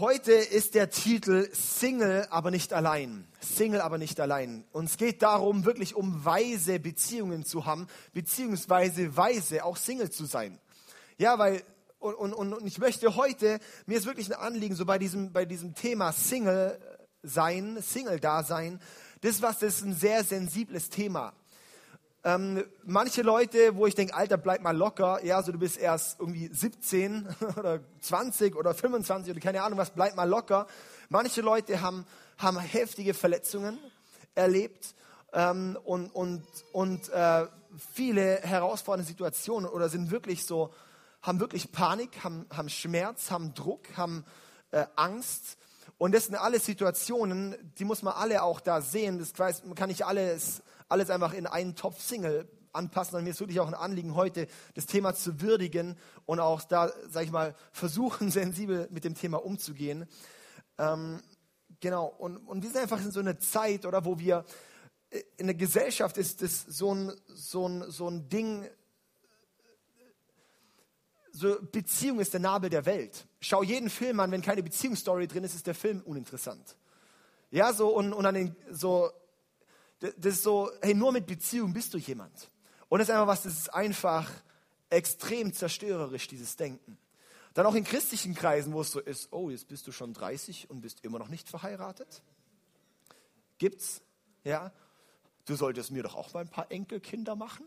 Heute ist der Titel Single, aber nicht allein. Single, aber nicht allein. Und es geht darum, wirklich um weise Beziehungen zu haben, beziehungsweise weise auch Single zu sein. Ja, weil, und, und, und ich möchte heute, mir ist wirklich ein Anliegen, so bei diesem, bei diesem Thema Single sein, Single-Dasein, das, was, das ist ein sehr sensibles Thema. Ähm, manche Leute, wo ich denke, Alter, bleib mal locker, ja, so du bist erst irgendwie 17 oder 20 oder 25 oder keine Ahnung was, bleib mal locker. Manche Leute haben, haben heftige Verletzungen erlebt ähm, und, und, und äh, viele herausfordernde Situationen oder sind wirklich so, haben wirklich Panik, haben, haben Schmerz, haben Druck, haben äh, Angst. Und das sind alle Situationen, die muss man alle auch da sehen. Das weiß, man kann nicht alles alles einfach in einen Topf Single anpassen. Und mir ist wirklich auch ein Anliegen, heute das Thema zu würdigen und auch da, sag ich mal, versuchen, sensibel mit dem Thema umzugehen. Ähm, genau, und, und wir sind einfach in so einer Zeit, oder, wo wir äh, in der Gesellschaft ist das so ein, so ein, so ein Ding, so Beziehung ist der Nabel der Welt. Schau jeden Film an, wenn keine Beziehungsstory drin ist, ist der Film uninteressant. Ja, so und, und an den, so das ist so, hey, nur mit Beziehung bist du jemand. Und das ist einfach was, das ist einfach extrem zerstörerisch, dieses Denken. Dann auch in christlichen Kreisen, wo es so ist, oh, jetzt bist du schon 30 und bist immer noch nicht verheiratet. Gibt's, ja. Du solltest mir doch auch mal ein paar Enkelkinder machen.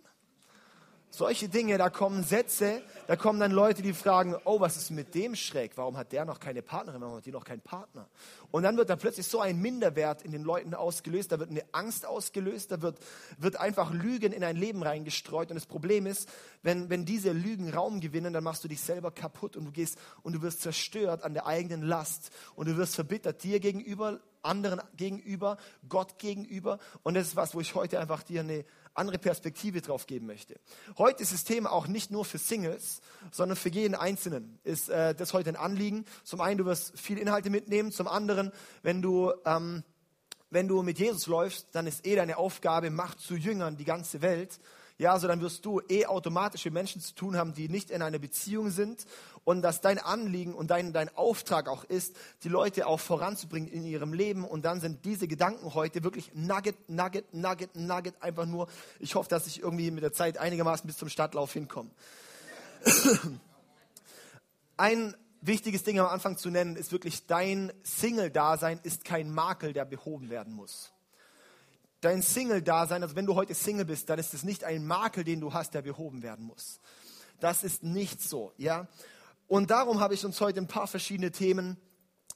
Solche Dinge, da kommen Sätze, da kommen dann Leute, die fragen, oh, was ist mit dem schräg? Warum hat der noch keine Partnerin? Warum hat die noch keinen Partner? Und dann wird da plötzlich so ein Minderwert in den Leuten ausgelöst, da wird eine Angst ausgelöst, da wird, wird einfach Lügen in ein Leben reingestreut. Und das Problem ist, wenn, wenn diese Lügen Raum gewinnen, dann machst du dich selber kaputt und du gehst und du wirst zerstört an der eigenen Last und du wirst verbittert dir gegenüber, anderen gegenüber, Gott gegenüber. Und das ist was, wo ich heute einfach dir eine andere Perspektive drauf geben möchte. Heute ist das Thema auch nicht nur für Singles, sondern für jeden Einzelnen ist äh, das heute ein Anliegen. Zum einen, du wirst viel Inhalte mitnehmen. Zum anderen, wenn du, ähm, wenn du mit Jesus läufst, dann ist eh deine Aufgabe, Macht zu Jüngern die ganze Welt ja, so dann wirst du eh automatisch mit Menschen zu tun haben, die nicht in einer Beziehung sind. Und dass dein Anliegen und dein, dein Auftrag auch ist, die Leute auch voranzubringen in ihrem Leben. Und dann sind diese Gedanken heute wirklich Nugget, Nugget, Nugget, Nugget, einfach nur, ich hoffe, dass ich irgendwie mit der Zeit einigermaßen bis zum Stadtlauf hinkomme. Ein wichtiges Ding am Anfang zu nennen ist wirklich, dein Single-Dasein ist kein Makel, der behoben werden muss dein Single-Dasein, also wenn du heute Single bist, dann ist es nicht ein Makel, den du hast, der behoben werden muss. Das ist nicht so, ja. Und darum habe ich uns heute ein paar verschiedene Themen,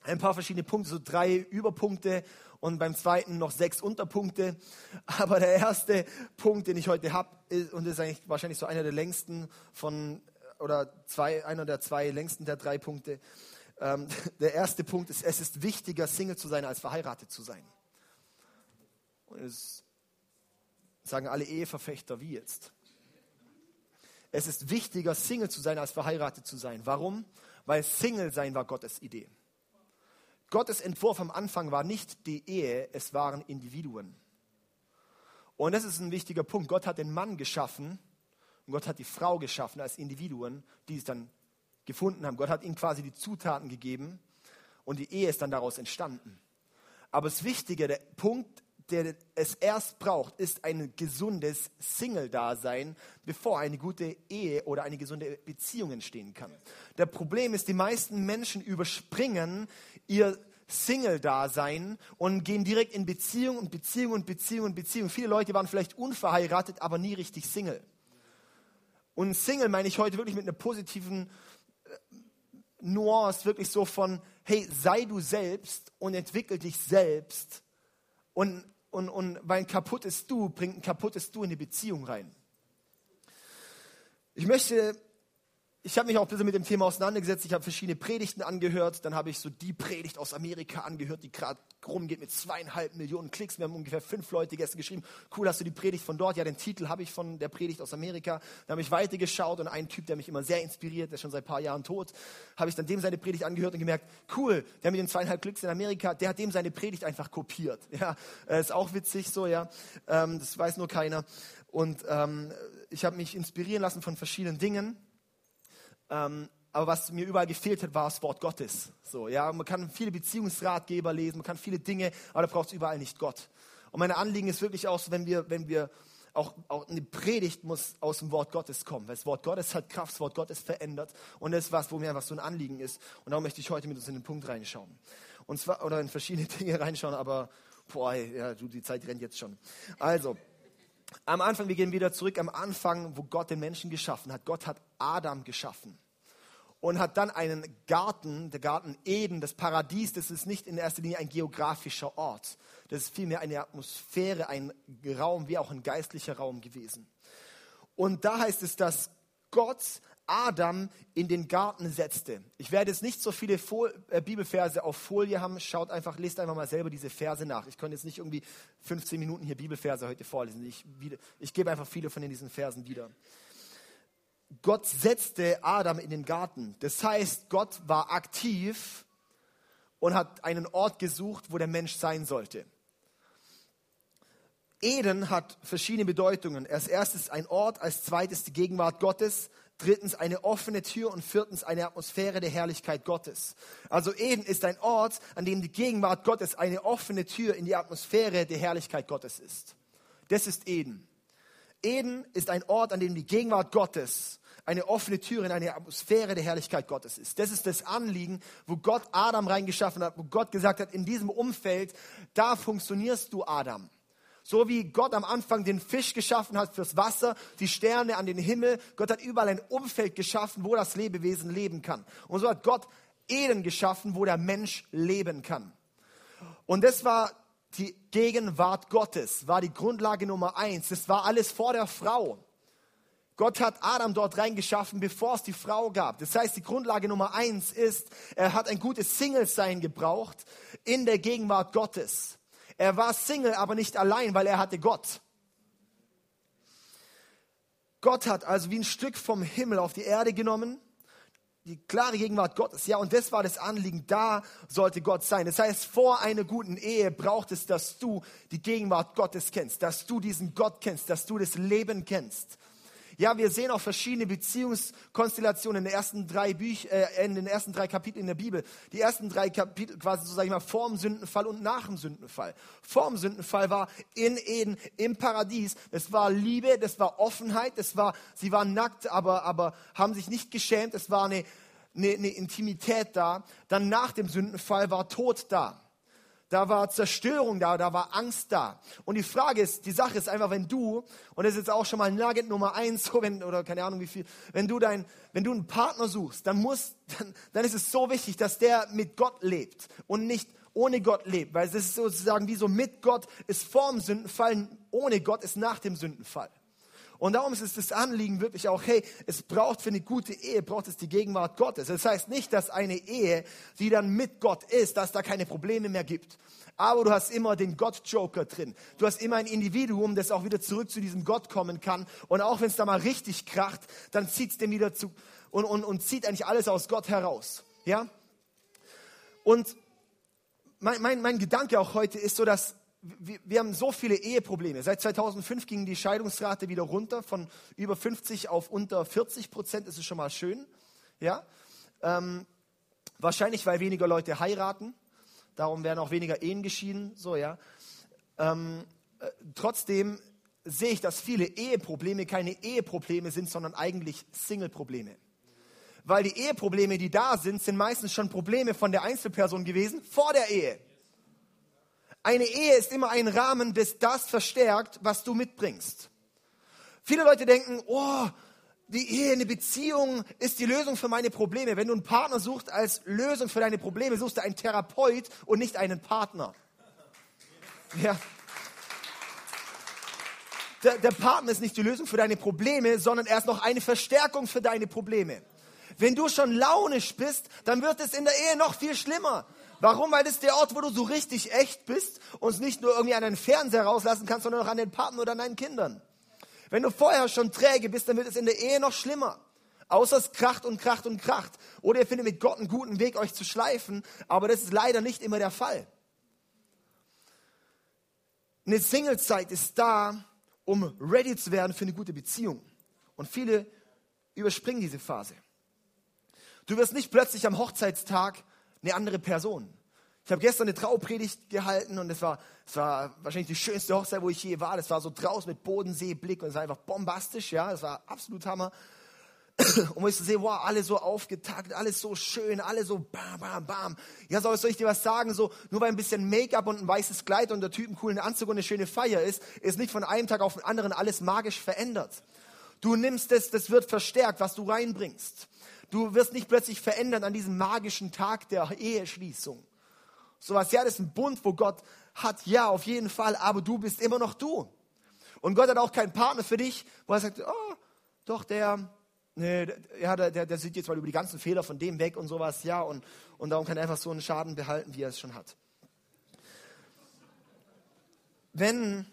ein paar verschiedene Punkte, so drei Überpunkte und beim zweiten noch sechs Unterpunkte. Aber der erste Punkt, den ich heute habe, und ist eigentlich wahrscheinlich so einer der längsten von, oder zwei, einer der zwei längsten der drei Punkte. Ähm, der erste Punkt ist, es ist wichtiger, Single zu sein, als verheiratet zu sein. Und es sagen alle Eheverfechter wie jetzt. Es ist wichtiger, Single zu sein, als verheiratet zu sein. Warum? Weil Single sein war Gottes Idee. Gottes Entwurf am Anfang war nicht die Ehe, es waren Individuen. Und das ist ein wichtiger Punkt. Gott hat den Mann geschaffen und Gott hat die Frau geschaffen als Individuen, die es dann gefunden haben. Gott hat ihnen quasi die Zutaten gegeben und die Ehe ist dann daraus entstanden. Aber das Wichtige, der Punkt der es erst braucht, ist ein gesundes Single-Dasein, bevor eine gute Ehe oder eine gesunde Beziehung entstehen kann. Der Problem ist, die meisten Menschen überspringen ihr Single-Dasein und gehen direkt in Beziehung und Beziehung und Beziehung und Beziehung. Viele Leute waren vielleicht unverheiratet, aber nie richtig Single. Und Single meine ich heute wirklich mit einer positiven äh, Nuance, wirklich so von, hey, sei du selbst und entwickel dich selbst und und, und weil ein kaputtes Du bringt ein kaputtes Du in die Beziehung rein. Ich möchte, ich habe mich auch ein bisschen mit dem Thema auseinandergesetzt. Ich habe verschiedene Predigten angehört. Dann habe ich so die Predigt aus Amerika angehört, die gerade rumgeht mit zweieinhalb Millionen Klicks. Wir haben ungefähr fünf Leute gestern geschrieben. Cool, hast du die Predigt von dort? Ja, den Titel habe ich von der Predigt aus Amerika. Dann habe ich weitergeschaut und ein Typ, der mich immer sehr inspiriert, der ist schon seit ein paar Jahren tot, habe ich dann dem seine Predigt angehört und gemerkt, cool, der mit den zweieinhalb Klicks in Amerika, der hat dem seine Predigt einfach kopiert. Ja, äh, ist auch witzig so, ja. Ähm, das weiß nur keiner. Und ähm, ich habe mich inspirieren lassen von verschiedenen Dingen. Ähm, aber was mir überall gefehlt hat, war das Wort Gottes. So, ja, man kann viele Beziehungsratgeber lesen, man kann viele Dinge, aber da braucht es überall nicht Gott. Und mein Anliegen ist wirklich auch, wenn wir, wenn wir auch, auch eine Predigt muss aus dem Wort Gottes kommen, weil das Wort Gottes hat Kraft, das Wort Gottes verändert und das ist was, wo mir einfach so ein Anliegen ist. Und darum möchte ich heute mit uns in den Punkt reinschauen. Und zwar, oder in verschiedene Dinge reinschauen, aber boah, ja, du, die Zeit rennt jetzt schon. Also, am Anfang, wir gehen wieder zurück am Anfang, wo Gott den Menschen geschaffen hat. Gott hat Adam geschaffen und hat dann einen Garten, der Garten Eden, das Paradies, das ist nicht in erster Linie ein geografischer Ort. Das ist vielmehr eine Atmosphäre, ein Raum, wie auch ein geistlicher Raum gewesen. Und da heißt es, dass Gott Adam in den Garten setzte. Ich werde jetzt nicht so viele Fol äh, Bibelverse auf Folie haben. Schaut einfach, lest einfach mal selber diese Verse nach. Ich könnte jetzt nicht irgendwie 15 Minuten hier Bibelverse heute vorlesen. Ich, ich gebe einfach viele von diesen Versen wieder. Gott setzte Adam in den Garten. Das heißt, Gott war aktiv und hat einen Ort gesucht, wo der Mensch sein sollte. Eden hat verschiedene Bedeutungen. Als erstes ein Ort, als zweites die Gegenwart Gottes, drittens eine offene Tür und viertens eine Atmosphäre der Herrlichkeit Gottes. Also Eden ist ein Ort, an dem die Gegenwart Gottes eine offene Tür in die Atmosphäre der Herrlichkeit Gottes ist. Das ist Eden. Eden ist ein Ort, an dem die Gegenwart Gottes eine offene Tür in eine Atmosphäre der Herrlichkeit Gottes ist. Das ist das Anliegen, wo Gott Adam reingeschaffen hat, wo Gott gesagt hat, in diesem Umfeld, da funktionierst du, Adam. So wie Gott am Anfang den Fisch geschaffen hat fürs Wasser, die Sterne an den Himmel. Gott hat überall ein Umfeld geschaffen, wo das Lebewesen leben kann. Und so hat Gott Eden geschaffen, wo der Mensch leben kann. Und das war die Gegenwart Gottes, war die Grundlage Nummer eins. Das war alles vor der Frau. Gott hat Adam dort reingeschaffen, bevor es die Frau gab. Das heißt, die Grundlage Nummer eins ist, er hat ein gutes Single-Sein gebraucht in der Gegenwart Gottes. Er war Single, aber nicht allein, weil er hatte Gott. Gott hat also wie ein Stück vom Himmel auf die Erde genommen, die klare Gegenwart Gottes. Ja, und das war das Anliegen, da sollte Gott sein. Das heißt, vor einer guten Ehe braucht es, dass du die Gegenwart Gottes kennst, dass du diesen Gott kennst, dass du das Leben kennst. Ja, wir sehen auch verschiedene Beziehungskonstellationen in den ersten drei Büch, äh, in den ersten drei Kapiteln in der Bibel. Die ersten drei Kapitel quasi so sage ich mal vor dem Sündenfall und nach dem Sündenfall. Vor dem Sündenfall war in Eden im Paradies. Es war Liebe, das war Offenheit, das war sie waren nackt, aber aber haben sich nicht geschämt. Es war eine eine, eine Intimität da. Dann nach dem Sündenfall war Tod da da war Zerstörung da, da war Angst da. Und die Frage ist, die Sache ist einfach, wenn du, und das ist jetzt auch schon mal Nugget Nummer eins, so wenn, oder keine Ahnung wie viel, wenn du dein, wenn du einen Partner suchst, dann muss, dann, dann ist es so wichtig, dass der mit Gott lebt und nicht ohne Gott lebt, weil es ist sozusagen wie so mit Gott ist vor dem Sündenfall, ohne Gott ist nach dem Sündenfall. Und darum ist es das Anliegen wirklich auch, hey, es braucht für eine gute Ehe, braucht es die Gegenwart Gottes. Das heißt nicht, dass eine Ehe, die dann mit Gott ist, dass da keine Probleme mehr gibt. Aber du hast immer den Gott-Joker drin. Du hast immer ein Individuum, das auch wieder zurück zu diesem Gott kommen kann. Und auch wenn es da mal richtig kracht, dann zieht es dem wieder zu und, und, und zieht eigentlich alles aus Gott heraus. Ja? Und mein, mein, mein Gedanke auch heute ist so, dass wir, wir, haben so viele Eheprobleme. Seit 2005 ging die Scheidungsrate wieder runter von über 50 auf unter 40 Prozent. Das ist schon mal schön. Ja? Ähm, wahrscheinlich, weil weniger Leute heiraten. Darum werden auch weniger Ehen geschieden. So, ja. Ähm, äh, trotzdem sehe ich, dass viele Eheprobleme keine Eheprobleme sind, sondern eigentlich Single-Probleme. Weil die Eheprobleme, die da sind, sind meistens schon Probleme von der Einzelperson gewesen vor der Ehe. Eine Ehe ist immer ein Rahmen, das das verstärkt, was du mitbringst. Viele Leute denken, oh, die Ehe, eine Beziehung ist die Lösung für meine Probleme. Wenn du einen Partner suchst als Lösung für deine Probleme, suchst du einen Therapeut und nicht einen Partner. Ja. Der, der Partner ist nicht die Lösung für deine Probleme, sondern er ist noch eine Verstärkung für deine Probleme. Wenn du schon launisch bist, dann wird es in der Ehe noch viel schlimmer. Warum? Weil das der Ort, wo du so richtig echt bist und nicht nur irgendwie an den Fernseher rauslassen kannst, sondern auch an den Partner oder an deinen Kindern. Wenn du vorher schon träge bist, dann wird es in der Ehe noch schlimmer. Außer es kracht und kracht und kracht. Oder ihr findet mit Gott einen guten Weg, euch zu schleifen. Aber das ist leider nicht immer der Fall. Eine Singlezeit ist da, um ready zu werden für eine gute Beziehung. Und viele überspringen diese Phase. Du wirst nicht plötzlich am Hochzeitstag eine andere Person. Ich habe gestern eine Traupredigt gehalten und es war, es war wahrscheinlich die schönste Hochzeit, wo ich je war. Das war so draußen mit Bodenseeblick und es war einfach bombastisch, ja, es war absolut Hammer. Und wo ich so sehe, wow, alle so aufgetakt, alles so schön, alle so bam, bam, bam. Ja, soll, soll ich dir was sagen? So, nur weil ein bisschen Make-up und ein weißes Kleid und der Typ einen coolen Anzug und eine schöne Feier ist, ist nicht von einem Tag auf den anderen alles magisch verändert. Du nimmst es, das wird verstärkt, was du reinbringst. Du wirst nicht plötzlich verändern an diesem magischen Tag der Eheschließung. Sowas, ja, das ist ein Bund, wo Gott hat, ja, auf jeden Fall, aber du bist immer noch du. Und Gott hat auch keinen Partner für dich, wo er sagt, oh, doch, der, nee, ja, der, der, der sieht jetzt mal über die ganzen Fehler von dem weg und sowas, ja, und, und darum kann er einfach so einen Schaden behalten, wie er es schon hat. Wenn,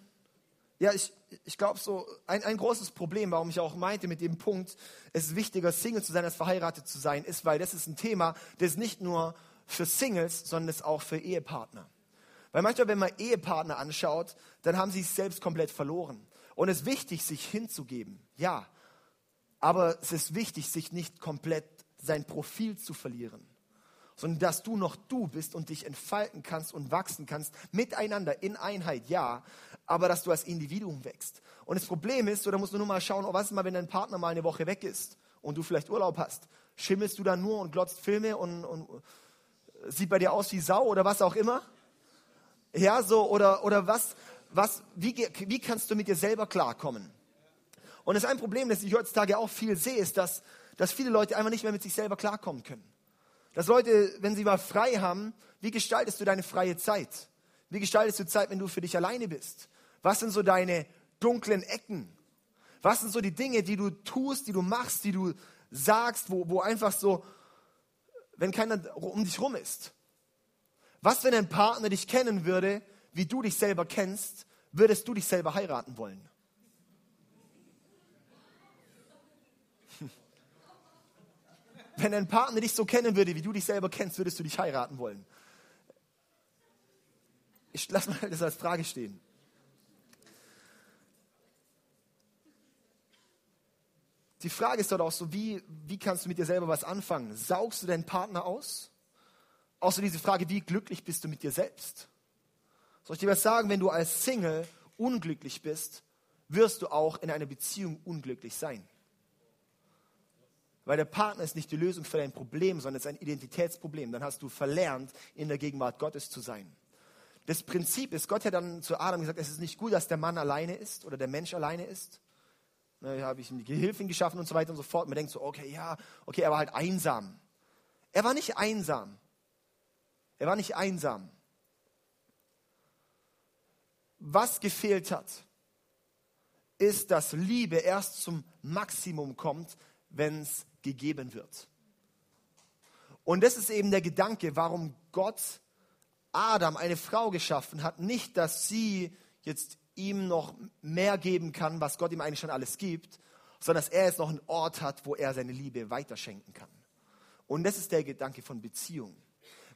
ja, ich, ich glaube so, ein, ein großes Problem, warum ich auch meinte mit dem Punkt, es ist wichtiger, Single zu sein, als verheiratet zu sein, ist, weil das ist ein Thema, das nicht nur für Singles, sondern das auch für Ehepartner. Weil manchmal, wenn man Ehepartner anschaut, dann haben sie sich selbst komplett verloren. Und es ist wichtig, sich hinzugeben, ja. Aber es ist wichtig, sich nicht komplett sein Profil zu verlieren, sondern dass du noch du bist und dich entfalten kannst und wachsen kannst, miteinander in Einheit, ja, aber dass du als Individuum wächst. Und das Problem ist, da musst du nur mal schauen, oh, was ist mal, wenn dein Partner mal eine Woche weg ist und du vielleicht Urlaub hast? Schimmelst du dann nur und glotzt Filme und, und sieht bei dir aus wie Sau oder was auch immer? Ja, so, oder, oder was, was, wie, wie kannst du mit dir selber klarkommen? Und das ist ein Problem, das ich heutzutage auch viel sehe, ist, dass, dass viele Leute einfach nicht mehr mit sich selber klarkommen können. Dass Leute, wenn sie mal frei haben, wie gestaltest du deine freie Zeit? Wie gestaltest du Zeit, wenn du für dich alleine bist? Was sind so deine dunklen Ecken? Was sind so die Dinge, die du tust, die du machst, die du sagst, wo, wo einfach so, wenn keiner um dich rum ist? Was, wenn ein Partner dich kennen würde, wie du dich selber kennst, würdest du dich selber heiraten wollen? Wenn ein Partner dich so kennen würde, wie du dich selber kennst, würdest du dich heiraten wollen. Ich lasse mal das als Frage stehen. Die Frage ist dort auch so, wie, wie kannst du mit dir selber was anfangen? Saugst du deinen Partner aus? So diese Frage, wie glücklich bist du mit dir selbst? Soll ich dir was sagen, wenn du als Single unglücklich bist, wirst du auch in einer Beziehung unglücklich sein. Weil der Partner ist nicht die Lösung für dein Problem, sondern es ist ein Identitätsproblem. Dann hast du verlernt, in der Gegenwart Gottes zu sein. Das Prinzip ist, Gott hat dann zu Adam gesagt, es ist nicht gut, dass der Mann alleine ist oder der Mensch alleine ist. Da habe ich ihm die Gehilfin geschaffen und so weiter und so fort. Man denkt so, okay, ja, okay, er war halt einsam. Er war nicht einsam. Er war nicht einsam. Was gefehlt hat, ist, dass Liebe erst zum Maximum kommt, wenn es gegeben wird. Und das ist eben der Gedanke, warum Gott Adam eine Frau geschaffen hat. Nicht, dass sie jetzt ihm noch mehr geben kann, was Gott ihm eigentlich schon alles gibt, sondern dass er jetzt noch einen Ort hat, wo er seine Liebe weiterschenken kann. Und das ist der Gedanke von Beziehung.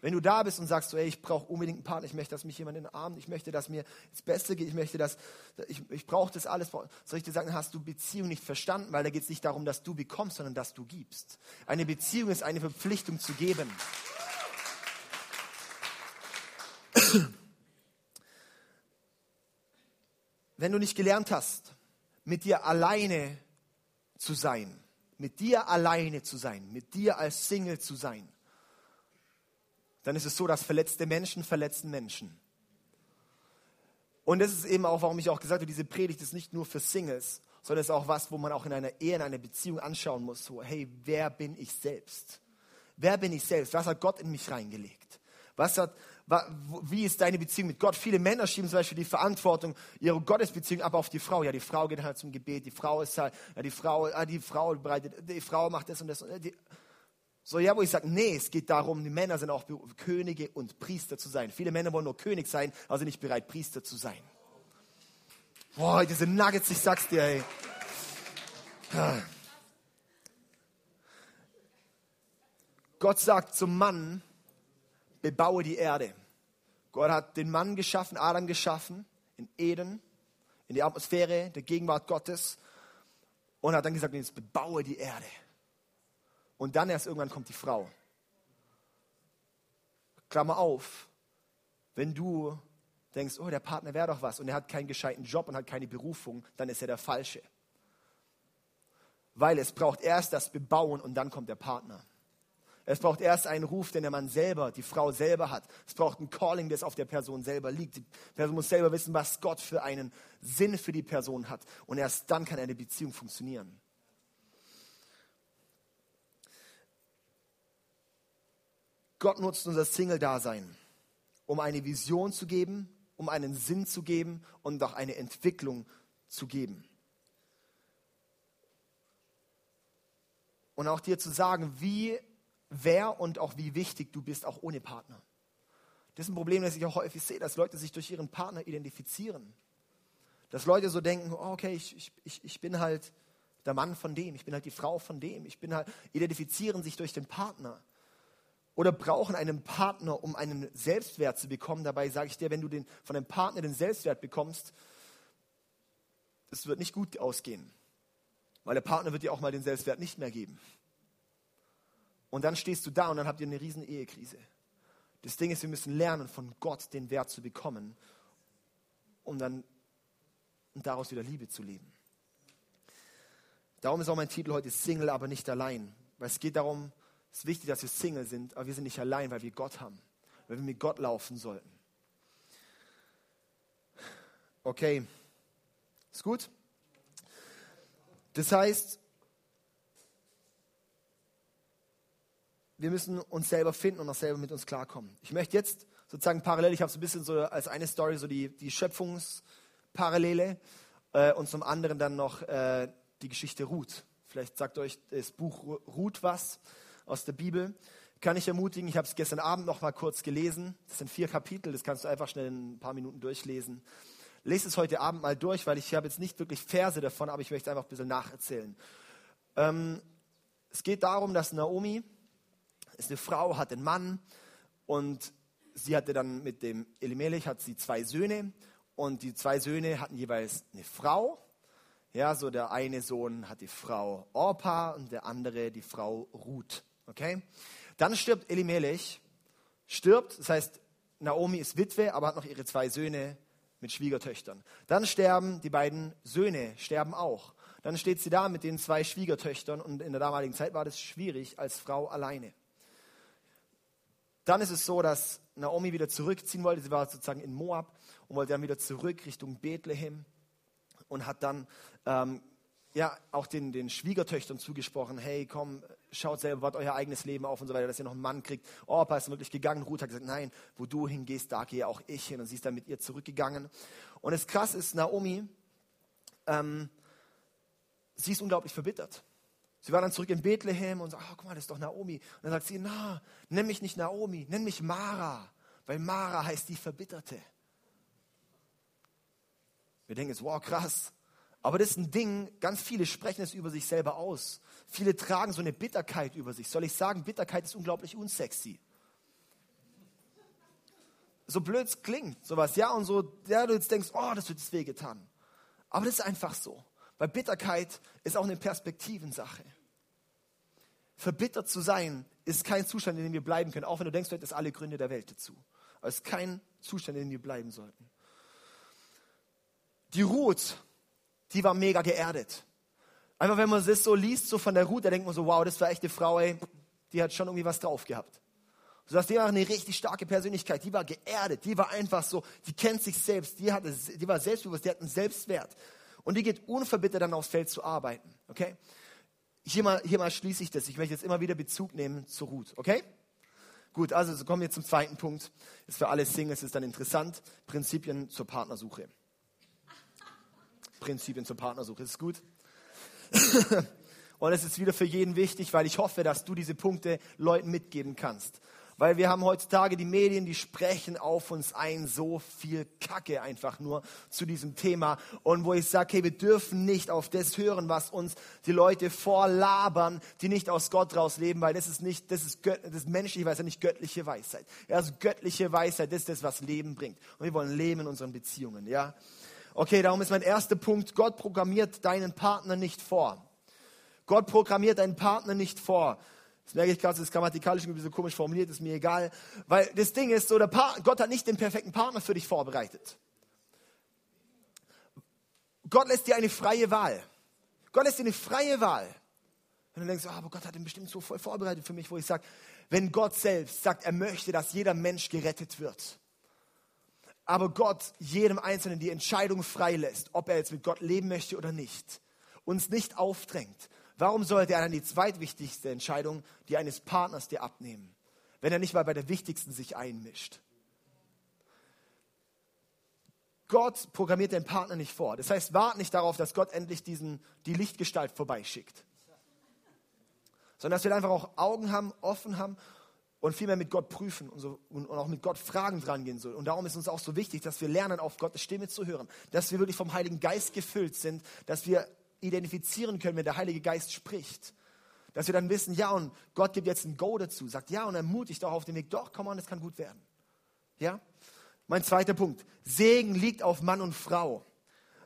Wenn du da bist und sagst, so, ey, ich brauche unbedingt einen Partner, ich möchte, dass mich jemand in den Arm, ich möchte, dass mir das Beste geht, ich möchte, dass ich, ich brauche das alles, soll ich dir sagen, hast du Beziehung nicht verstanden, weil da geht es nicht darum, dass du bekommst, sondern dass du gibst. Eine Beziehung ist eine Verpflichtung zu geben. Wenn du nicht gelernt hast, mit dir alleine zu sein, mit dir alleine zu sein, mit dir als Single zu sein, dann ist es so, dass verletzte Menschen verletzen Menschen. Und das ist eben auch, warum ich auch gesagt habe, diese Predigt ist nicht nur für Singles, sondern ist auch was, wo man auch in einer Ehe, in einer Beziehung anschauen muss, so, hey, wer bin ich selbst? Wer bin ich selbst? Was hat Gott in mich reingelegt? Was hat, wie ist deine Beziehung mit Gott? Viele Männer schieben zum Beispiel die Verantwortung ihrer Gottesbeziehung ab auf die Frau. Ja, die Frau geht halt zum Gebet, die Frau ist halt, ja, die Frau, ah, die Frau bereitet, die Frau macht das und das. Die, So, ja, wo ich sage, nee, es geht darum, die Männer sind auch Könige und Priester zu sein. Viele Männer wollen nur König sein, aber sind nicht bereit, Priester zu sein. Boah, diese Nuggets, ich sag's dir, ey. Gott sagt zum Mann, bebaue die Erde. Gott hat den Mann geschaffen, Adam geschaffen, in Eden, in die Atmosphäre der Gegenwart Gottes und hat dann gesagt, jetzt bebaue die Erde. Und dann erst irgendwann kommt die Frau. Klammer auf, wenn du denkst, oh, der Partner wäre doch was und er hat keinen gescheiten Job und hat keine Berufung, dann ist er der Falsche. Weil es braucht erst das Bebauen und dann kommt der Partner. Es braucht erst einen Ruf, den der Mann selber, die Frau selber hat. Es braucht ein Calling, das auf der Person selber liegt. Die Person muss selber wissen, was Gott für einen Sinn für die Person hat. Und erst dann kann eine Beziehung funktionieren. Gott nutzt unser Single-Dasein, um eine Vision zu geben, um einen Sinn zu geben und auch eine Entwicklung zu geben. Und auch dir zu sagen, wie, wer und auch wie wichtig du bist, auch ohne Partner. Das ist ein Problem, das ich auch häufig sehe, dass Leute sich durch ihren Partner identifizieren. Dass Leute so denken, oh, okay, ich, ich, ich, ich bin halt der Mann von dem, ich bin halt die Frau von dem, ich bin halt, identifizieren sich durch den Partner oder brauchen einen Partner, um einen Selbstwert zu bekommen. Dabei sage ich dir, wenn du den, von einem Partner den Selbstwert bekommst, das wird nicht gut ausgehen. Weil der Partner wird dir auch mal den Selbstwert nicht mehr geben. Und dann stehst du da und dann habt ihr eine riesen Ehekrise. Das Ding ist, wir müssen lernen, von Gott den Wert zu bekommen, um dann und daraus wieder Liebe zu leben. Darum ist auch mein Titel heute Single, aber nicht allein. Weil es geht darum, es ist wichtig, dass wir Single sind, aber wir sind nicht allein, weil wir Gott haben. Weil wir mit Gott laufen sollten. Okay. Ist gut? Das heißt, wir müssen uns selber finden und auch selber mit uns klarkommen. Ich möchte jetzt sozusagen parallel, ich habe so ein bisschen so als eine Story so die, die Schöpfungsparallele äh, und zum anderen dann noch äh, die Geschichte Ruth. Vielleicht sagt euch das Buch Ruth was aus der Bibel. Kann ich ermutigen, ich habe es gestern Abend noch mal kurz gelesen. Das sind vier Kapitel, das kannst du einfach schnell in ein paar Minuten durchlesen. Lese es heute Abend mal durch, weil ich habe jetzt nicht wirklich Verse davon, aber ich möchte es einfach ein bisschen nacherzählen. Ähm, es geht darum, dass Naomi ist eine Frau, hat einen Mann und sie hatte dann mit dem Elimelech hat sie zwei Söhne und die zwei Söhne hatten jeweils eine Frau. Ja, so der eine Sohn hat die Frau Orpa und der andere die Frau Ruth. Okay? Dann stirbt Elimelech, stirbt, das heißt, Naomi ist Witwe, aber hat noch ihre zwei Söhne mit Schwiegertöchtern. Dann sterben die beiden Söhne, sterben auch. Dann steht sie da mit den zwei Schwiegertöchtern und in der damaligen Zeit war das schwierig als Frau alleine. Dann ist es so, dass Naomi wieder zurückziehen wollte. Sie war sozusagen in Moab und wollte dann wieder zurück Richtung Bethlehem und hat dann ähm, ja auch den, den Schwiegertöchtern zugesprochen: Hey, komm, schaut selber, baut euer eigenes Leben auf und so weiter, dass ihr noch einen Mann kriegt. Orpa ist wirklich gegangen. Ruth hat gesagt: Nein, wo du hingehst, da gehe auch ich hin. Und sie ist dann mit ihr zurückgegangen. Und das krass ist, Naomi, ähm, sie ist unglaublich verbittert. Sie war dann zurück in Bethlehem und sagt, oh, guck mal, das ist doch Naomi. Und dann sagt sie, na, nenn mich nicht Naomi, nenn mich Mara, weil Mara heißt die Verbitterte. Wir denken jetzt, wow, krass. Aber das ist ein Ding, ganz viele sprechen es über sich selber aus. Viele tragen so eine Bitterkeit über sich. Soll ich sagen, Bitterkeit ist unglaublich unsexy. So blöd es klingt, sowas, ja, und so, ja, du jetzt denkst, oh, das wird jetzt wehgetan. Aber das ist einfach so. Weil Bitterkeit ist auch eine Perspektivensache. Verbittert zu sein ist kein Zustand, in dem wir bleiben können, auch wenn du denkst, du hättest alle Gründe der Welt dazu. Aber es ist kein Zustand, in dem wir bleiben sollten. Die Ruth, die war mega geerdet. Einfach wenn man das so liest, so von der Ruth, da denkt man so, wow, das war echt eine Frau, ey, die hat schon irgendwie was drauf gehabt. So dass die war eine richtig starke Persönlichkeit, die war geerdet, die war einfach so, die kennt sich selbst, die, hatte, die war selbstbewusst, die hat einen Selbstwert. Und die geht unverbittert dann aufs Feld zu arbeiten. Okay? Hier mal, hier mal schließe ich das. Ich möchte jetzt immer wieder Bezug nehmen zu Ruth. Okay? Gut, also so kommen wir zum zweiten Punkt. Ist für alle Singles ist dann interessant. Prinzipien zur Partnersuche. Prinzipien zur Partnersuche, ist gut. Und es ist wieder für jeden wichtig, weil ich hoffe, dass du diese Punkte Leuten mitgeben kannst. Weil wir haben heutzutage die Medien, die sprechen auf uns ein, so viel Kacke einfach nur zu diesem Thema. Und wo ich sage, hey, wir dürfen nicht auf das hören, was uns die Leute vorlabern, die nicht aus Gott raus leben, weil das ist nicht, das ist, Gött, das ist menschliche Weisheit, nicht göttliche Weisheit. Ja, also göttliche Weisheit, das ist das, was Leben bringt. Und wir wollen leben in unseren Beziehungen, ja. Okay, darum ist mein erster Punkt, Gott programmiert deinen Partner nicht vor. Gott programmiert deinen Partner nicht vor. Das merke ich gerade, das ist grammatikalisch irgendwie so komisch formuliert, ist mir egal. Weil das Ding ist so, der Gott hat nicht den perfekten Partner für dich vorbereitet. Gott lässt dir eine freie Wahl. Gott lässt dir eine freie Wahl. Wenn du denkst, oh, aber Gott hat ihn bestimmt so voll vorbereitet für mich, wo ich sage, wenn Gott selbst sagt, er möchte, dass jeder Mensch gerettet wird, aber Gott jedem Einzelnen die Entscheidung freilässt, ob er jetzt mit Gott leben möchte oder nicht, uns nicht aufdrängt, Warum sollte er dann die zweitwichtigste Entscheidung, die eines Partners dir abnehmen, wenn er nicht mal bei der wichtigsten sich einmischt? Gott programmiert den Partner nicht vor. Das heißt, wart nicht darauf, dass Gott endlich diesen, die Lichtgestalt vorbeischickt. Sondern dass wir einfach auch Augen haben, offen haben und vielmehr mit Gott prüfen und, so, und, auch mit Gott Fragen dran gehen sollen. Und darum ist uns auch so wichtig, dass wir lernen, auf Gottes Stimme zu hören. Dass wir wirklich vom Heiligen Geist gefüllt sind, dass wir identifizieren können, wenn der Heilige Geist spricht. Dass wir dann wissen, ja, und Gott gibt jetzt ein Go dazu, sagt ja und ermutigt auch auf den Weg, doch, komm on, es kann gut werden. Ja? Mein zweiter Punkt. Segen liegt auf Mann und Frau.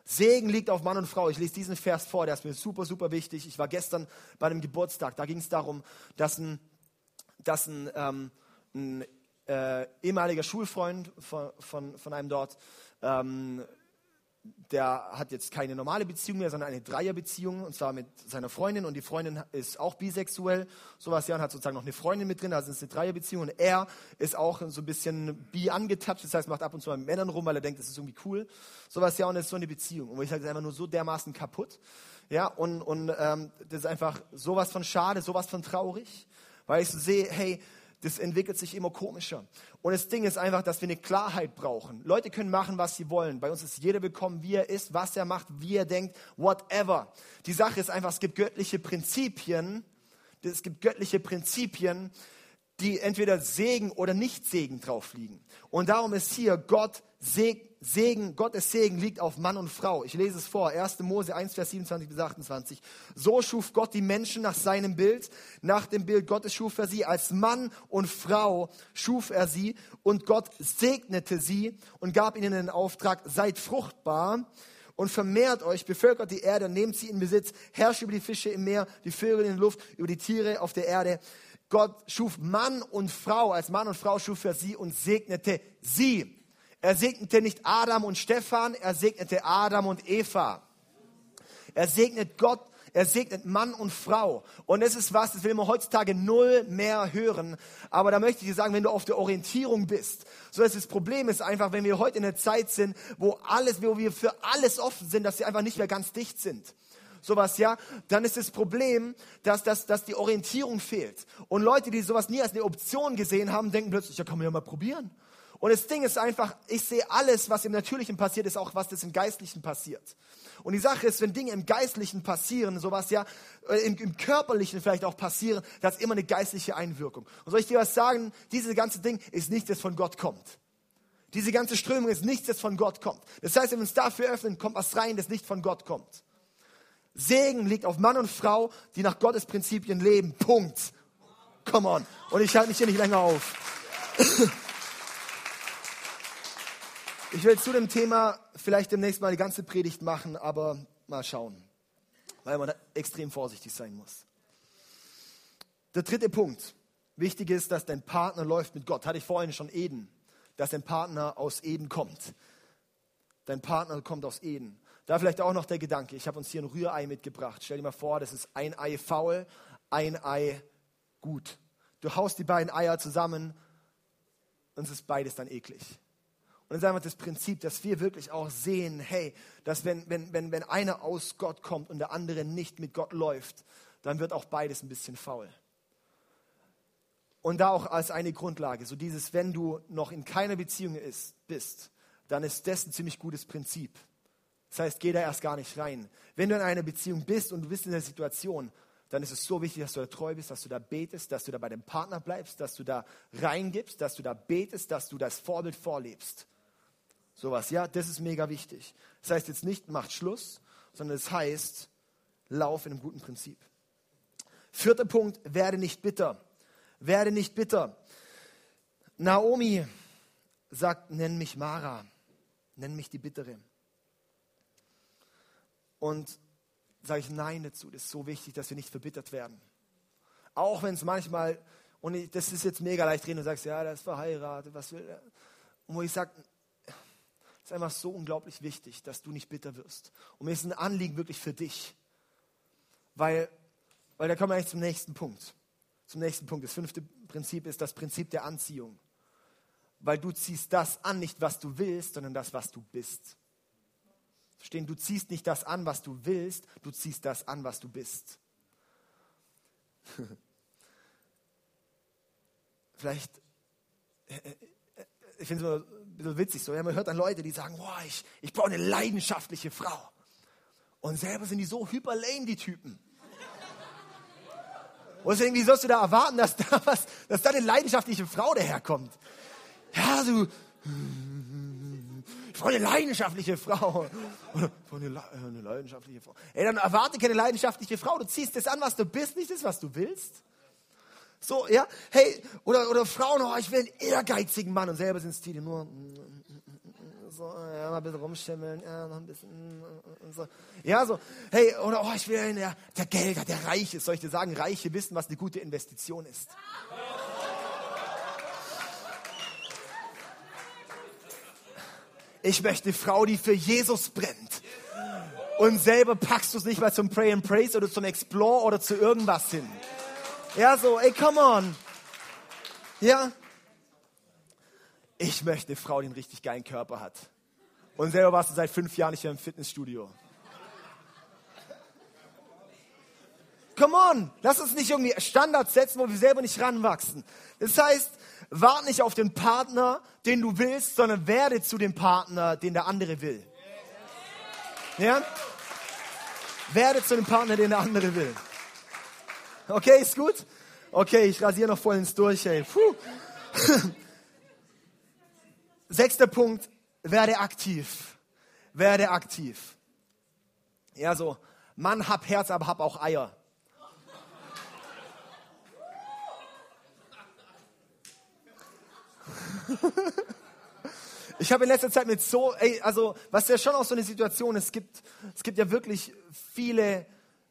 Segen liegt auf Mann und Frau. Ich lese diesen Vers vor, der ist mir super, super wichtig. Ich war gestern bei einem Geburtstag. Da ging es darum, dass ein, dass ein, ähm, ein äh, ehemaliger Schulfreund von, von, von einem dort ähm, der hat jetzt keine normale Beziehung mehr, sondern eine Dreierbeziehung und zwar mit seiner Freundin. Und die Freundin ist auch bisexuell, sowas ja, und hat sozusagen noch eine Freundin mit drin, also es ist eine Dreierbeziehung. Und er ist auch so ein bisschen bi angetappt, das heißt, macht ab und zu mal mit Männern rum, weil er denkt, das ist irgendwie cool, sowas ja, und es ist so eine Beziehung. Und ich sage, das ist einfach nur so dermaßen kaputt, ja, und, und ähm, das ist einfach sowas von schade, sowas von traurig, weil ich so sehe, hey, das entwickelt sich immer komischer. Und das Ding ist einfach, dass wir eine Klarheit brauchen. Leute können machen, was sie wollen. Bei uns ist jeder willkommen, wie er ist, was er macht, wie er denkt, whatever. Die Sache ist einfach, es gibt göttliche Prinzipien, es gibt göttliche Prinzipien, die entweder Segen oder nicht Segen drauf liegen. Und darum ist hier Gott Segen, Gottes Segen liegt auf Mann und Frau. Ich lese es vor, 1. Mose 1, Vers 27 bis 28. So schuf Gott die Menschen nach seinem Bild, nach dem Bild Gottes schuf er sie, als Mann und Frau schuf er sie und Gott segnete sie und gab ihnen den Auftrag, seid fruchtbar und vermehrt euch, bevölkert die Erde, nehmt sie in Besitz, herrscht über die Fische im Meer, die Vögel in der Luft, über die Tiere auf der Erde. Gott schuf Mann und Frau, als Mann und Frau schuf er sie und segnete sie. Er segnete nicht Adam und Stephan, er segnete Adam und Eva. Er segnet Gott, er segnet Mann und Frau. Und das ist was, das will man heutzutage null mehr hören. Aber da möchte ich dir sagen, wenn du auf der Orientierung bist, so dass das Problem ist einfach, wenn wir heute in einer Zeit sind, wo alles, wo wir für alles offen sind, dass sie einfach nicht mehr ganz dicht sind sowas, ja, dann ist das Problem, dass, dass, dass die Orientierung fehlt. Und Leute, die sowas nie als eine Option gesehen haben, denken plötzlich, ja, kann man ja mal probieren. Und das Ding ist einfach, ich sehe alles, was im Natürlichen passiert, ist auch, was das im Geistlichen passiert. Und die Sache ist, wenn Dinge im Geistlichen passieren, sowas ja, äh, im, im Körperlichen vielleicht auch passieren, da ist immer eine geistliche Einwirkung. Und soll ich dir was sagen? Dieses ganze Ding ist nichts, das von Gott kommt. Diese ganze Strömung ist nichts, das von Gott kommt. Das heißt, wenn wir uns dafür öffnen, kommt was rein, das nicht von Gott kommt. Segen liegt auf Mann und Frau, die nach Gottes Prinzipien leben. Punkt. Come on. Und ich halte mich hier nicht länger auf. Ich will zu dem Thema vielleicht demnächst mal die ganze Predigt machen, aber mal schauen, weil man extrem vorsichtig sein muss. Der dritte Punkt. Wichtig ist, dass dein Partner läuft mit Gott. Hatte ich vorhin schon Eden, dass dein Partner aus Eden kommt. Dein Partner kommt aus Eden. Da vielleicht auch noch der Gedanke, ich habe uns hier ein Rührei mitgebracht. Stell dir mal vor, das ist ein Ei faul, ein Ei gut. Du haust die beiden Eier zusammen und es ist beides dann eklig. Und das ist einfach das Prinzip, dass wir wirklich auch sehen, hey, dass wenn, wenn, wenn, wenn einer aus Gott kommt und der andere nicht mit Gott läuft, dann wird auch beides ein bisschen faul. Und da auch als eine Grundlage, so dieses, wenn du noch in keiner Beziehung ist, bist, dann ist das ein ziemlich gutes Prinzip. Das heißt, geh da erst gar nicht rein. Wenn du in einer Beziehung bist und du bist in der Situation, dann ist es so wichtig, dass du da treu bist, dass du da betest, dass du da bei dem Partner bleibst, dass du da reingibst, dass du da betest, dass du das Vorbild vorlebst. Sowas, ja, das ist mega wichtig. Das heißt jetzt nicht, macht Schluss, sondern es das heißt, lauf in einem guten Prinzip. Vierter Punkt, werde nicht bitter. Werde nicht bitter. Naomi sagt, nenn mich Mara, nenn mich die Bittere. Und sage ich Nein dazu. Das ist so wichtig, dass wir nicht verbittert werden. Auch wenn es manchmal, und ich, das ist jetzt mega leicht drin, du sagst, ja, der ist verheiratet, was will er? Und wo ich sage, es ist einfach so unglaublich wichtig, dass du nicht bitter wirst. Und mir ist ein Anliegen wirklich für dich. Weil, weil da kommen wir eigentlich zum nächsten Punkt. Zum nächsten Punkt. Das fünfte Prinzip ist das Prinzip der Anziehung. Weil du ziehst das an, nicht was du willst, sondern das, was du bist. Verstehen, du ziehst nicht das an, was du willst, du ziehst das an, was du bist. Vielleicht, äh, äh, ich finde es immer ein bisschen witzig so, ja, man hört dann Leute, die sagen, boah, ich, ich brauche eine leidenschaftliche Frau. Und selber sind die so hyper lame, die Typen. Und deswegen, wie sollst du da erwarten, dass da, was, dass da eine leidenschaftliche Frau daherkommt? Ja, so, brauche eine leidenschaftliche Frau. Eine, äh, eine leidenschaftliche Frau. Ey, dann erwarte keine leidenschaftliche Frau. Du ziehst das an, was du bist, nicht das, was du willst. So, ja, hey, oder, oder Frauen, oh, ich will einen ehrgeizigen Mann und selber sind es die, die nur so, ja, mal ein bisschen rumschimmeln, ja, noch ein bisschen so. Ja, so, hey, oder oh, ich will einen, der, der Geld hat, der reich ist. Soll ich dir sagen, Reiche wissen, was eine gute Investition ist. Ich möchte eine Frau, die für Jesus brennt. Und selber packst du es nicht mal zum Pray and Praise oder zum Explore oder zu irgendwas hin. Ja, so, ey, come on. Ja. Ich möchte eine Frau, die einen richtig geilen Körper hat. Und selber warst du seit fünf Jahren nicht mehr im Fitnessstudio. Come on, lass uns nicht irgendwie Standards setzen, wo wir selber nicht ranwachsen. Das heißt, wart nicht auf den Partner, den du willst, sondern werde zu dem Partner, den der andere will. Ja? Werde zu dem Partner, den der andere will. Okay, ist gut? Okay, ich rasiere noch voll ins Durch, ey. Puh. Sechster Punkt, werde aktiv. Werde aktiv. Ja, so, Mann, hab Herz, aber hab auch Eier. Ich habe in letzter Zeit mit so, ey, also was ja schon auch so eine Situation, es gibt, es gibt ja wirklich viele,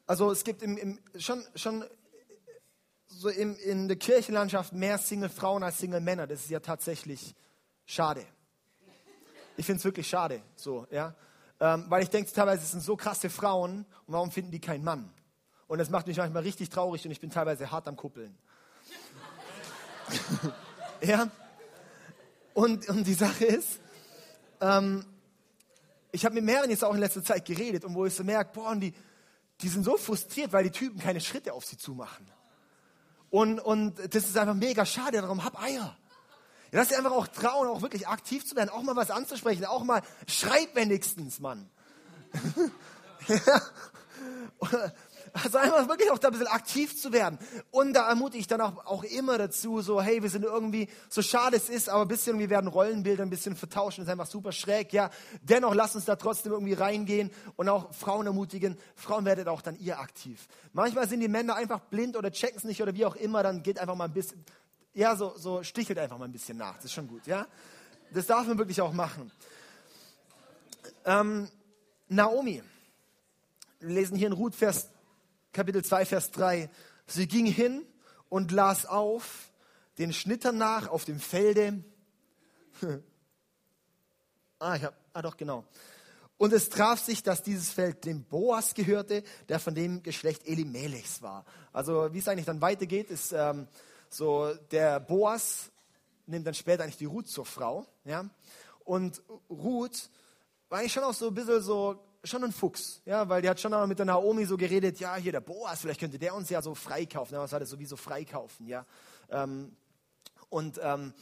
also es gibt im, im, schon, schon so im, in der Kirchenlandschaft mehr Single-Frauen als Single-Männer. Das ist ja tatsächlich schade. Ich finde es wirklich schade, so, ja. Ähm, weil ich denke teilweise, es sind so krasse Frauen und warum finden die keinen Mann? Und das macht mich manchmal richtig traurig und ich bin teilweise hart am Kuppeln. ja. Und, und die Sache ist, ähm, ich habe mit mehreren jetzt auch in letzter Zeit geredet und wo ich so merke, boah, die, die sind so frustriert, weil die Typen keine Schritte auf sie zumachen. Und, und das ist einfach mega schade, darum hab Eier. Ja, lass dir einfach auch trauen, auch wirklich aktiv zu werden, auch mal was anzusprechen, auch mal schreib wenigstens, Mann. ja. Also einfach wirklich auch da ein bisschen aktiv zu werden. Und da ermutige ich dann auch, auch immer dazu, so, hey, wir sind irgendwie, so schade es ist, aber ein bisschen, wir werden Rollenbilder ein bisschen vertauschen, ist einfach super schräg, ja. Dennoch lasst uns da trotzdem irgendwie reingehen und auch Frauen ermutigen. Frauen werdet auch dann ihr aktiv. Manchmal sind die Männer einfach blind oder checken es nicht oder wie auch immer, dann geht einfach mal ein bisschen, ja, so, so stichelt einfach mal ein bisschen nach. Das ist schon gut, ja. Das darf man wirklich auch machen. Ähm, Naomi. Wir lesen hier in Ruth Vers Kapitel 2, Vers 3. Sie ging hin und las auf den Schnittern nach auf dem Felde. ah, ich hab, ah, doch, genau. Und es traf sich, dass dieses Feld dem Boas gehörte, der von dem Geschlecht Elimelechs war. Also wie es eigentlich dann weitergeht, ist ähm, so, der Boas nimmt dann später eigentlich die Ruth zur Frau. Ja? Und Ruth war eigentlich schon auch so ein bisschen so schon ein Fuchs, ja, weil die hat schon auch mit der Naomi so geredet, ja, hier der Boas, vielleicht könnte der uns ja so freikaufen, ja, was hat er sowieso freikaufen, ja. Ähm, und, ähm,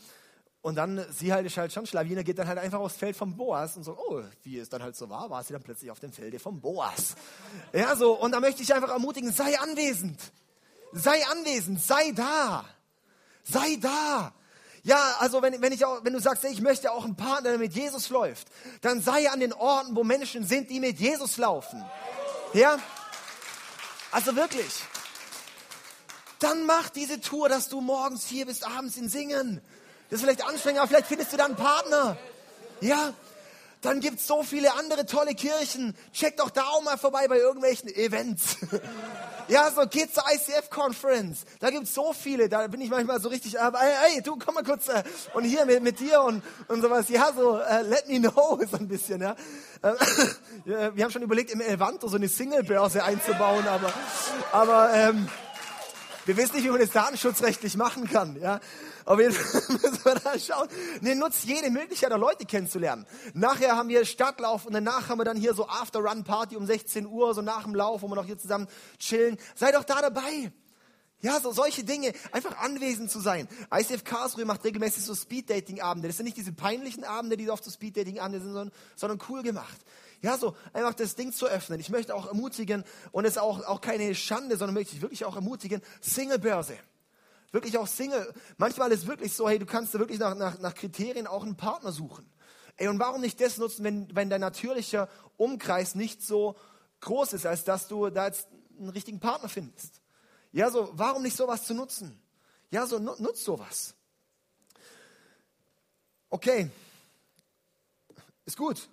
Und dann, sie halt ist halt schon Schlawine, geht dann halt einfach aufs Feld vom Boas und so, oh, wie es dann halt so war, war sie dann plötzlich auf dem Felde vom Boas. Ja, so, und da möchte ich einfach ermutigen, sei anwesend. Sei anwesend, sei da. Sei da. Ja, also wenn, wenn, ich auch, wenn du sagst, ich möchte auch einen Partner, der mit Jesus läuft, dann sei an den Orten, wo Menschen sind, die mit Jesus laufen. Ja? Also wirklich. Dann mach diese Tour, dass du morgens hier bist, abends in Singen. Das ist vielleicht anstrengend, aber vielleicht findest du da einen Partner. Ja? Dann gibt es so viele andere tolle Kirchen. Check doch da auch mal vorbei bei irgendwelchen Events. Ja, so geht zur ICF-Conference. Da gibt es so viele, da bin ich manchmal so richtig, äh, hey, du, komm mal kurz äh, und hier mit, mit dir und, und sowas. Ja, so, äh, let me know, so ein bisschen, ja. Äh, wir haben schon überlegt, im Elevanto so eine Single-Börse einzubauen, aber, aber ähm, wir wissen nicht, wie man das datenschutzrechtlich machen kann, ja. Auf jeden Fall müssen wir da schauen. Nee, nutzt jede Möglichkeit, Leute kennenzulernen. Nachher haben wir Stadtlauf und danach haben wir dann hier so After-Run-Party um 16 Uhr, so nach dem Lauf, wo wir noch hier zusammen chillen. Sei doch da dabei. Ja, so solche Dinge, einfach anwesend zu sein. ICF Karlsruhe macht regelmäßig so Speed-Dating-Abende. Das sind nicht diese peinlichen Abende, die oft so Speed-Dating-Abende sind, sondern, sondern cool gemacht. Ja, so einfach das Ding zu öffnen. Ich möchte auch ermutigen, und es ist auch, auch keine Schande, sondern möchte ich wirklich auch ermutigen, Single-Börse. Wirklich auch Single. Manchmal ist es wirklich so, hey, du kannst da wirklich nach, nach, nach Kriterien auch einen Partner suchen. Ey, und warum nicht das nutzen, wenn, wenn dein natürlicher Umkreis nicht so groß ist, als dass du da jetzt einen richtigen Partner findest? Ja, so, warum nicht sowas zu nutzen? Ja, so, nutzt sowas. Okay. Ist gut.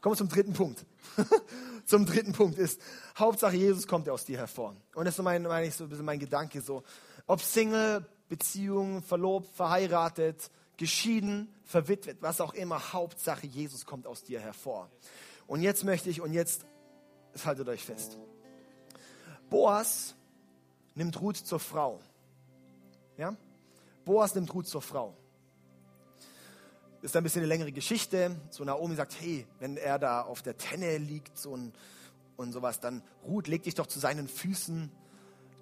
Kommen wir zum dritten Punkt. zum dritten Punkt ist, Hauptsache Jesus kommt aus dir hervor. Und das ist mein, meine ich so ein bisschen mein Gedanke so. Ob Single, Beziehung, verlobt, verheiratet, geschieden, verwitwet, was auch immer, Hauptsache Jesus kommt aus dir hervor. Und jetzt möchte ich, und jetzt haltet euch fest. Boas nimmt Ruth zur Frau. Ja? Boas nimmt Ruth zur Frau. Ist ein bisschen eine längere Geschichte. So Naomi sagt, hey, wenn er da auf der Tenne liegt so ein, und sowas, dann Ruth, leg dich doch zu seinen Füßen.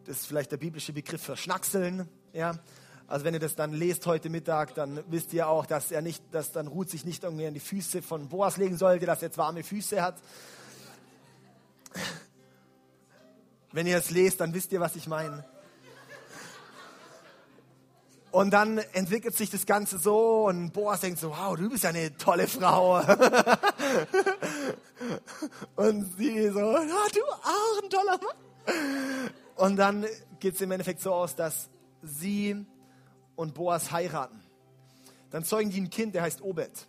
Das ist vielleicht der biblische Begriff für Schnackseln. Ja? Also wenn ihr das dann lest heute Mittag, dann wisst ihr auch, dass er nicht, dass dann Ruth sich nicht irgendwie an die Füße von Boas legen sollte, dass er jetzt warme Füße hat. Wenn ihr es lest, dann wisst ihr, was ich meine. Und dann entwickelt sich das Ganze so und Boas denkt so, wow, du bist ja eine tolle Frau. und sie so, oh, du auch ein toller Mann. Und dann geht es im Endeffekt so aus, dass sie und Boas heiraten. Dann zeugen die ein Kind, der heißt Obed.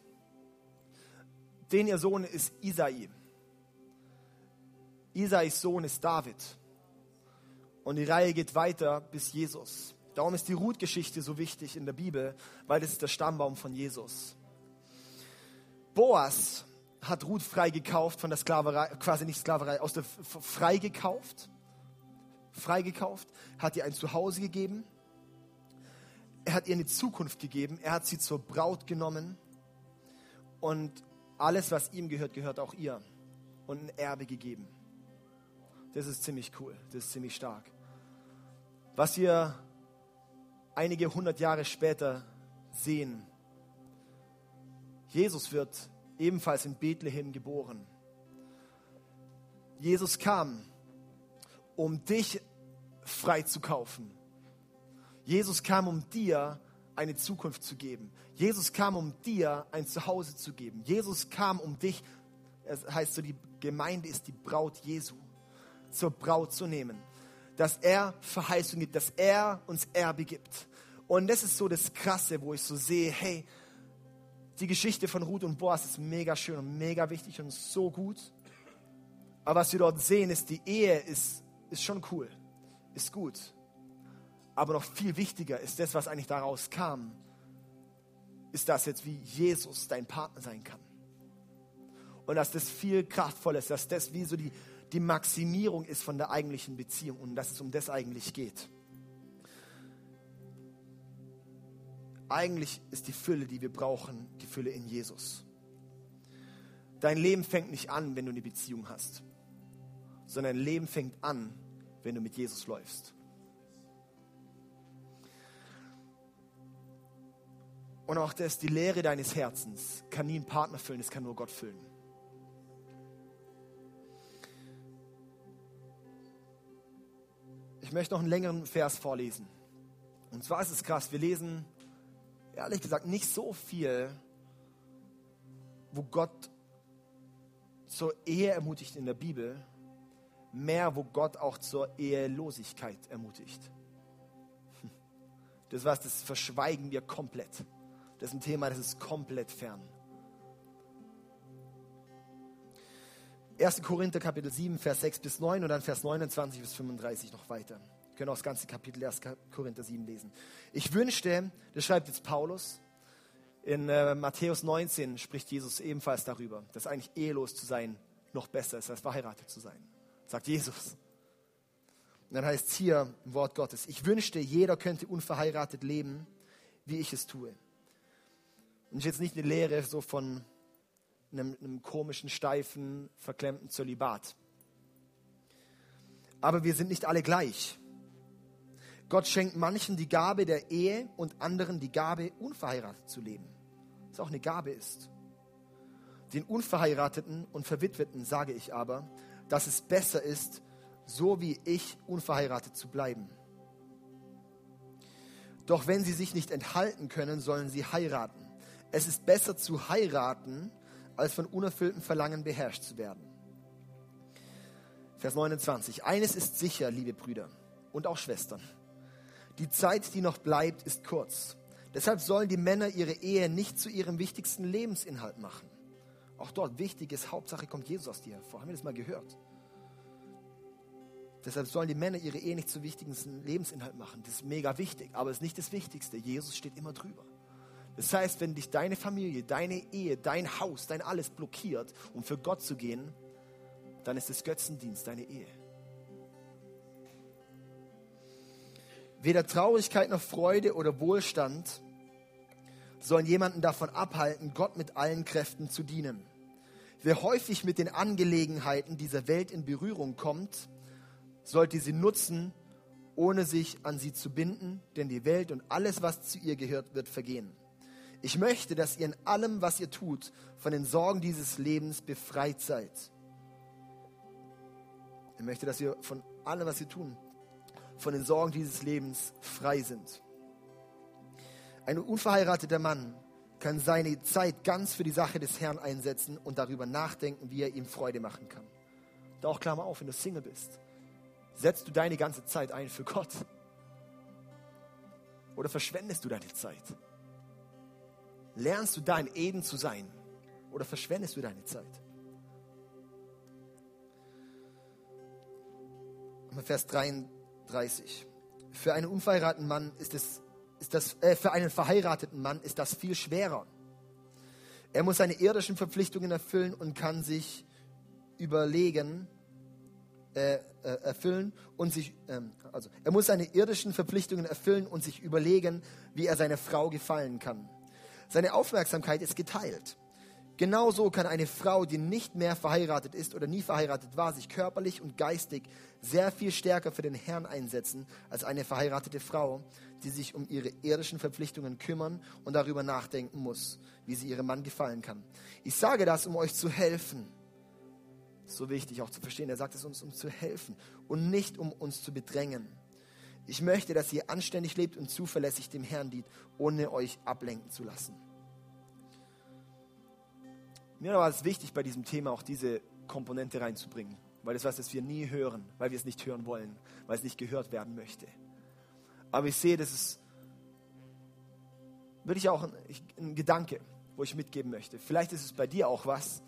Den ihr Sohn ist Isai. Isais Sohn ist David. Und die Reihe geht weiter bis Jesus. Darum ist die Ruth-Geschichte so wichtig in der Bibel, weil das ist der Stammbaum von Jesus. Boas hat Ruth freigekauft von der Sklaverei, quasi nicht Sklaverei, aus der freigekauft, freigekauft, hat ihr ein Zuhause gegeben, er hat ihr eine Zukunft gegeben, er hat sie zur Braut genommen und alles, was ihm gehört, gehört auch ihr und ein Erbe gegeben. Das ist ziemlich cool, das ist ziemlich stark. Was wir einige hundert Jahre später sehen, Jesus wird ebenfalls in Bethlehem geboren. Jesus kam, um dich frei zu kaufen. Jesus kam, um dir eine Zukunft zu geben. Jesus kam, um dir ein Zuhause zu geben. Jesus kam, um dich, es heißt so, die Gemeinde ist die Braut Jesu, zur Braut zu nehmen. Dass er Verheißung gibt, dass er uns Erbe gibt. Und das ist so das Krasse, wo ich so sehe, hey, die Geschichte von Ruth und Boas ist mega schön und mega wichtig und so gut. Aber was wir dort sehen, ist, die Ehe ist, ist schon cool, ist gut. Aber noch viel wichtiger ist das, was eigentlich daraus kam, ist das jetzt, wie Jesus dein Partner sein kann. Und dass das viel kraftvoller ist, dass das wie so die, die Maximierung ist von der eigentlichen Beziehung und dass es um das eigentlich geht. Eigentlich ist die Fülle, die wir brauchen, die Fülle in Jesus. Dein Leben fängt nicht an, wenn du eine Beziehung hast, sondern Leben fängt an, wenn du mit Jesus läufst. Und auch das, die Lehre deines Herzens kann nie ein Partner füllen, das kann nur Gott füllen. Ich möchte noch einen längeren Vers vorlesen. Und zwar ist es krass, wir lesen ehrlich gesagt nicht so viel, wo Gott zur Ehe ermutigt in der Bibel, mehr, wo Gott auch zur Ehelosigkeit ermutigt. Das was, das verschweigen wir komplett. Das ist ein Thema, das ist komplett fern. 1. Korinther Kapitel 7, Vers 6 bis 9 und dann Vers 29 bis 35 noch weiter. Wir können auch das ganze Kapitel 1. Korinther 7 lesen. Ich wünschte, das schreibt jetzt Paulus, in äh, Matthäus 19 spricht Jesus ebenfalls darüber, dass eigentlich ehelos zu sein noch besser ist, als verheiratet zu sein. Sagt Jesus. Und dann heißt es hier im Wort Gottes, ich wünschte, jeder könnte unverheiratet leben, wie ich es tue. Und ich jetzt nicht eine Lehre so von einem, einem komischen, steifen, verklemmten Zölibat. Aber wir sind nicht alle gleich. Gott schenkt manchen die Gabe der Ehe und anderen die Gabe, unverheiratet zu leben. Was auch eine Gabe ist. Den Unverheirateten und Verwitweten sage ich aber, dass es besser ist, so wie ich unverheiratet zu bleiben. Doch wenn sie sich nicht enthalten können, sollen sie heiraten. Es ist besser zu heiraten, als von unerfülltem Verlangen beherrscht zu werden. Vers 29. Eines ist sicher, liebe Brüder und auch Schwestern. Die Zeit, die noch bleibt, ist kurz. Deshalb sollen die Männer ihre Ehe nicht zu ihrem wichtigsten Lebensinhalt machen. Auch dort wichtig ist, Hauptsache kommt Jesus aus dir hervor. Haben wir das mal gehört? Deshalb sollen die Männer ihre Ehe nicht zu wichtigsten Lebensinhalt machen. Das ist mega wichtig, aber es ist nicht das Wichtigste. Jesus steht immer drüber. Das heißt, wenn dich deine Familie, deine Ehe, dein Haus, dein alles blockiert, um für Gott zu gehen, dann ist es Götzendienst, deine Ehe. Weder Traurigkeit noch Freude oder Wohlstand sollen jemanden davon abhalten, Gott mit allen Kräften zu dienen. Wer häufig mit den Angelegenheiten dieser Welt in Berührung kommt, sollte sie nutzen, ohne sich an sie zu binden, denn die Welt und alles, was zu ihr gehört, wird vergehen. Ich möchte, dass ihr in allem, was ihr tut, von den Sorgen dieses Lebens befreit seid. Ich möchte, dass ihr von allem, was ihr tun, von den Sorgen dieses Lebens frei sind. Ein unverheirateter Mann kann seine Zeit ganz für die Sache des Herrn einsetzen und darüber nachdenken, wie er ihm Freude machen kann. Da auch Klammer auf, wenn du Single bist. Setzt du deine ganze Zeit ein für Gott? Oder verschwendest du deine Zeit? Lernst du da in Eden zu sein? Oder verschwendest du deine Zeit? Vers 33. Für einen unverheirateten Mann ist es, ist das, äh, für einen verheirateten Mann ist das viel schwerer. Er muss seine irdischen Verpflichtungen erfüllen und kann sich überlegen, äh, äh, erfüllen und sich, ähm, also er muss seine irdischen Verpflichtungen erfüllen und sich überlegen, wie er seiner Frau gefallen kann. Seine Aufmerksamkeit ist geteilt. Genauso kann eine Frau, die nicht mehr verheiratet ist oder nie verheiratet war, sich körperlich und geistig sehr viel stärker für den Herrn einsetzen als eine verheiratete Frau, die sich um ihre irdischen Verpflichtungen kümmern und darüber nachdenken muss, wie sie ihrem Mann gefallen kann. Ich sage das, um euch zu helfen. So wichtig auch zu verstehen. Er sagt es uns, um zu helfen und nicht um uns zu bedrängen. Ich möchte, dass ihr anständig lebt und zuverlässig dem Herrn dient, ohne euch ablenken zu lassen. Mir war es wichtig, bei diesem Thema auch diese Komponente reinzubringen, weil das was, das wir nie hören, weil wir es nicht hören wollen, weil es nicht gehört werden möchte. Aber ich sehe, das ist wirklich auch ein, ein Gedanke, wo ich mitgeben möchte. Vielleicht ist es bei dir auch was,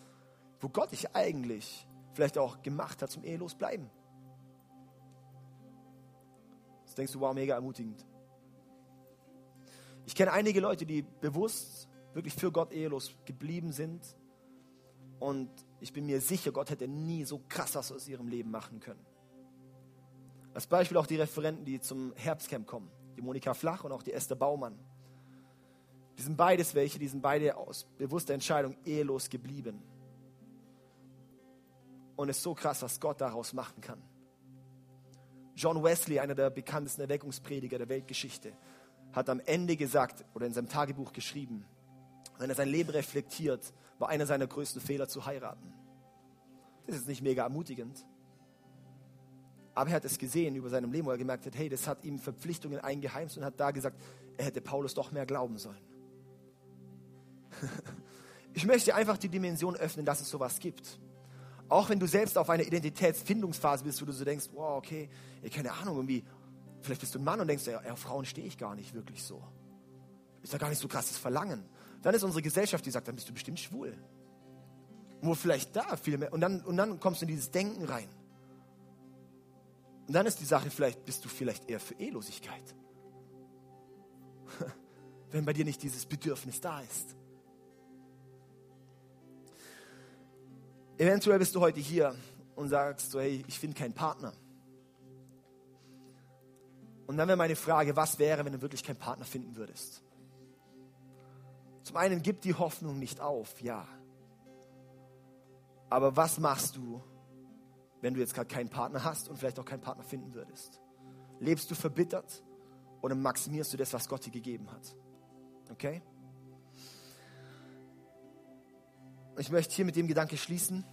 wo Gott dich eigentlich vielleicht auch gemacht hat zum ehelos bleiben. Das denkst du, wow, mega ermutigend. Ich kenne einige Leute, die bewusst wirklich für Gott ehelos geblieben sind und ich bin mir sicher, Gott hätte nie so krass was aus ihrem Leben machen können. Als Beispiel auch die Referenten, die zum Herbstcamp kommen. Die Monika Flach und auch die Esther Baumann. Die sind beides welche, die sind beide aus bewusster Entscheidung ehelos geblieben. Und es ist so krass, was Gott daraus machen kann. John Wesley, einer der bekanntesten Erweckungsprediger der Weltgeschichte, hat am Ende gesagt oder in seinem Tagebuch geschrieben, wenn er sein Leben reflektiert, war einer seiner größten Fehler zu heiraten. Das ist nicht mega ermutigend. Aber er hat es gesehen über seinem Leben, wo er gemerkt hat, hey, das hat ihm Verpflichtungen eingeheimst und hat da gesagt, er hätte Paulus doch mehr glauben sollen. Ich möchte einfach die Dimension öffnen, dass es sowas gibt. Auch wenn du selbst auf einer Identitätsfindungsphase bist, wo du so denkst, wow, okay, keine Ahnung, irgendwie, vielleicht bist du ein Mann und denkst, ja, Frauen stehe ich gar nicht wirklich so. Ist ja gar nicht so krasses Verlangen. Dann ist unsere Gesellschaft, die sagt, dann bist du bestimmt schwul. Wo vielleicht da viel mehr. Und dann, und dann kommst du in dieses Denken rein. Und dann ist die Sache, vielleicht bist du vielleicht eher für Ehelosigkeit. Wenn bei dir nicht dieses Bedürfnis da ist. Eventuell bist du heute hier und sagst so, hey, ich finde keinen Partner. Und dann wäre meine Frage, was wäre, wenn du wirklich keinen Partner finden würdest? Zum einen, gib die Hoffnung nicht auf, ja. Aber was machst du, wenn du jetzt gerade keinen Partner hast und vielleicht auch keinen Partner finden würdest? Lebst du verbittert oder maximierst du das, was Gott dir gegeben hat? Okay? Ich möchte hier mit dem Gedanke schließen.